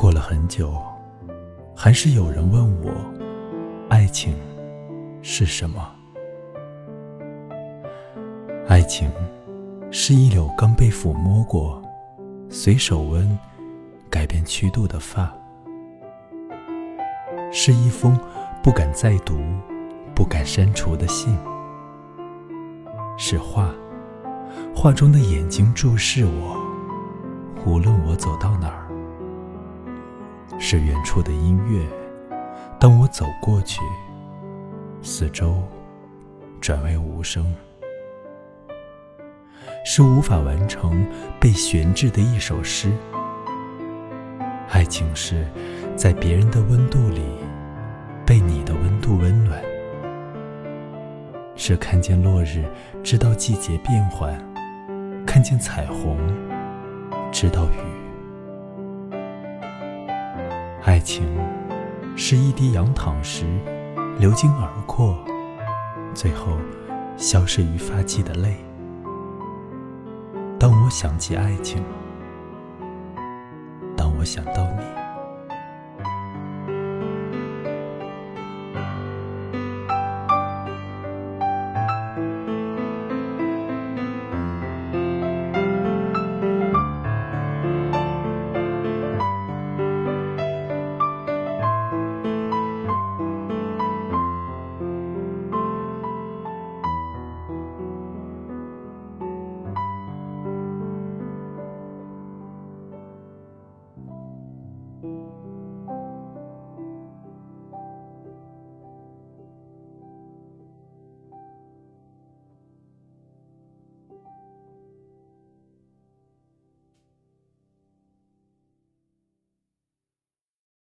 过了很久，还是有人问我，爱情是什么？爱情是一绺刚被抚摸过，随手温改变曲度的发，是一封不敢再读、不敢删除的信，是画，画中的眼睛注视我，无论我走到哪儿。是远处的音乐，当我走过去，四周转为无声。是无法完成被悬置的一首诗。爱情是在别人的温度里，被你的温度温暖。是看见落日，知道季节变换；看见彩虹，知道雨。爱情是一滴仰躺时流经耳廓，最后消失于发际的泪。当我想起爱情，当我想到你。